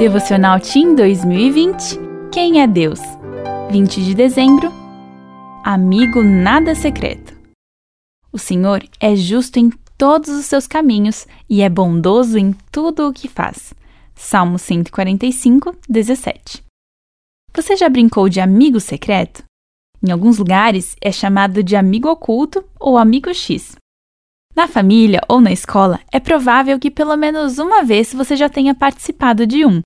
Devocional Team 2020 Quem é Deus? 20 de dezembro Amigo nada secreto. O Senhor é justo em todos os seus caminhos e é bondoso em tudo o que faz. Salmo 145, 17. Você já brincou de amigo secreto? Em alguns lugares é chamado de amigo oculto ou amigo X. Na família ou na escola, é provável que pelo menos uma vez você já tenha participado de um.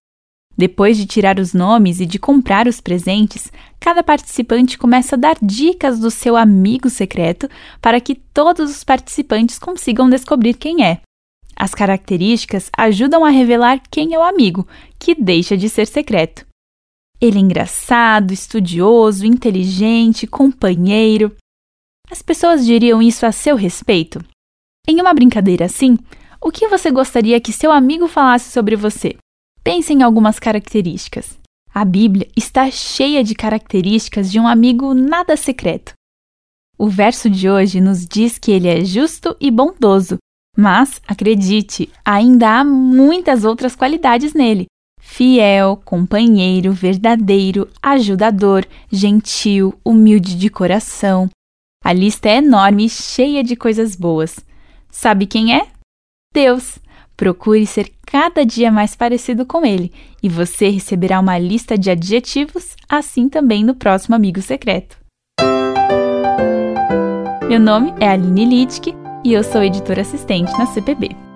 Depois de tirar os nomes e de comprar os presentes, cada participante começa a dar dicas do seu amigo secreto para que todos os participantes consigam descobrir quem é. As características ajudam a revelar quem é o amigo, que deixa de ser secreto. Ele é engraçado, estudioso, inteligente, companheiro. As pessoas diriam isso a seu respeito? Em uma brincadeira assim, o que você gostaria que seu amigo falasse sobre você? Pense em algumas características. A Bíblia está cheia de características de um amigo nada secreto. O verso de hoje nos diz que ele é justo e bondoso, mas, acredite, ainda há muitas outras qualidades nele: fiel, companheiro, verdadeiro, ajudador, gentil, humilde de coração. A lista é enorme e cheia de coisas boas. Sabe quem é? Deus. Procure ser cada dia mais parecido com ele e você receberá uma lista de adjetivos, assim também no próximo Amigo Secreto. Meu nome é Aline Littke e eu sou editora assistente na CPB.